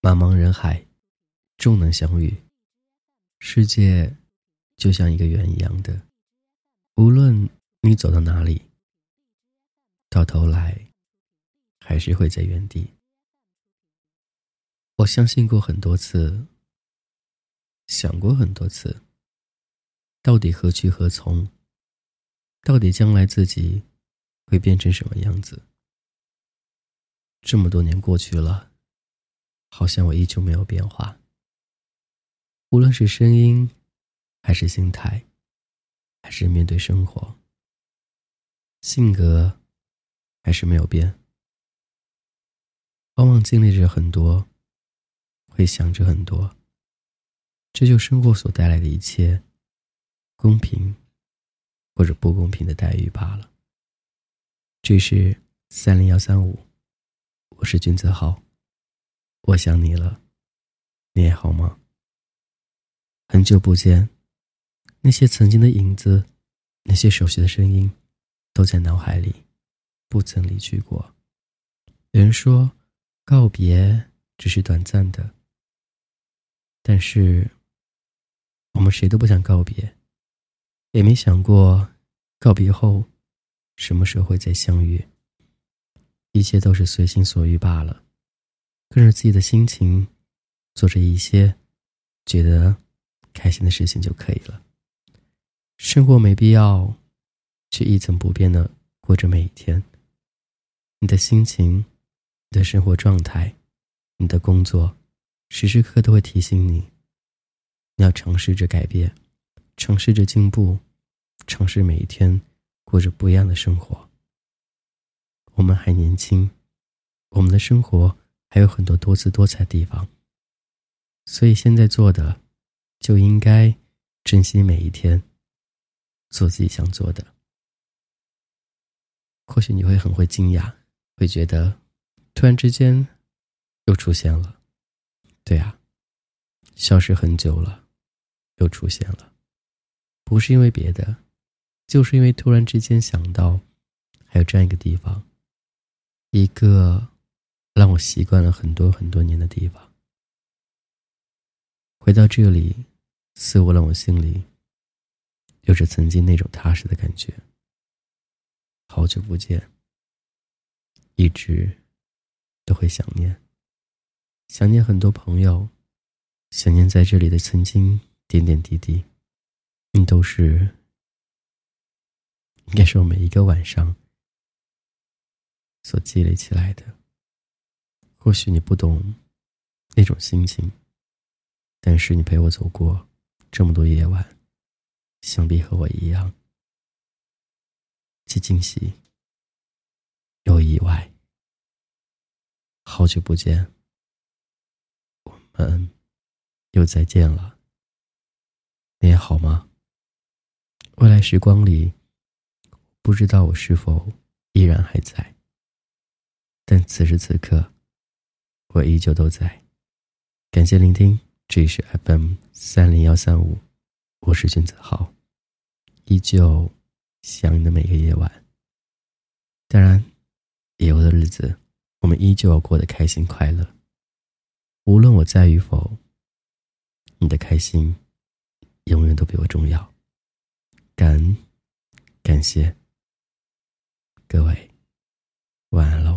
茫茫人海，终能相遇。世界就像一个圆一样的，无论你走到哪里，到头来还是会在原地。我相信过很多次，想过很多次，到底何去何从？到底将来自己会变成什么样子？这么多年过去了，好像我依旧没有变化。无论是声音，还是心态，还是面对生活，性格还是没有变。往往经历着很多，会想着很多，这就生活所带来的一切，公平或者不公平的待遇罢了。这是三零幺三五。我是君子豪，我想你了，你也好吗？很久不见，那些曾经的影子，那些熟悉的声音，都在脑海里，不曾离去过。有人说，告别只是短暂的，但是我们谁都不想告别，也没想过告别后什么时候会再相遇。一切都是随心所欲罢了，跟着自己的心情，做着一些觉得开心的事情就可以了。生活没必要去一成不变的过着每一天。你的心情、你的生活状态、你的工作，时时刻刻都会提醒你，你要尝试着改变，尝试着进步，尝试每一天过着不一样的生活。我们还年轻，我们的生活还有很多多姿多彩的地方，所以现在做的就应该珍惜每一天，做自己想做的。或许你会很会惊讶，会觉得突然之间又出现了，对啊，消失很久了，又出现了，不是因为别的，就是因为突然之间想到还有这样一个地方。一个习惯了很多很多年的地方，回到这里，似乎让我心里有着曾经那种踏实的感觉。好久不见，一直都会想念，想念很多朋友，想念在这里的曾经点点滴滴，嗯，都是应该是我每一个晚上。所积累起来的，或许你不懂那种心情，但是你陪我走过这么多夜晚，想必和我一样，既惊喜又意外。好久不见，我们又再见了。你也好吗？未来时光里，不知道我是否依然还在。但此时此刻，我依旧都在。感谢聆听，这里是 FM 三零幺三五，我是君子豪，依旧想你的每个夜晚。当然，以后的日子，我们依旧要过得开心快乐。无论我在与否，你的开心永远都比我重要。感恩，感谢各位，晚安了。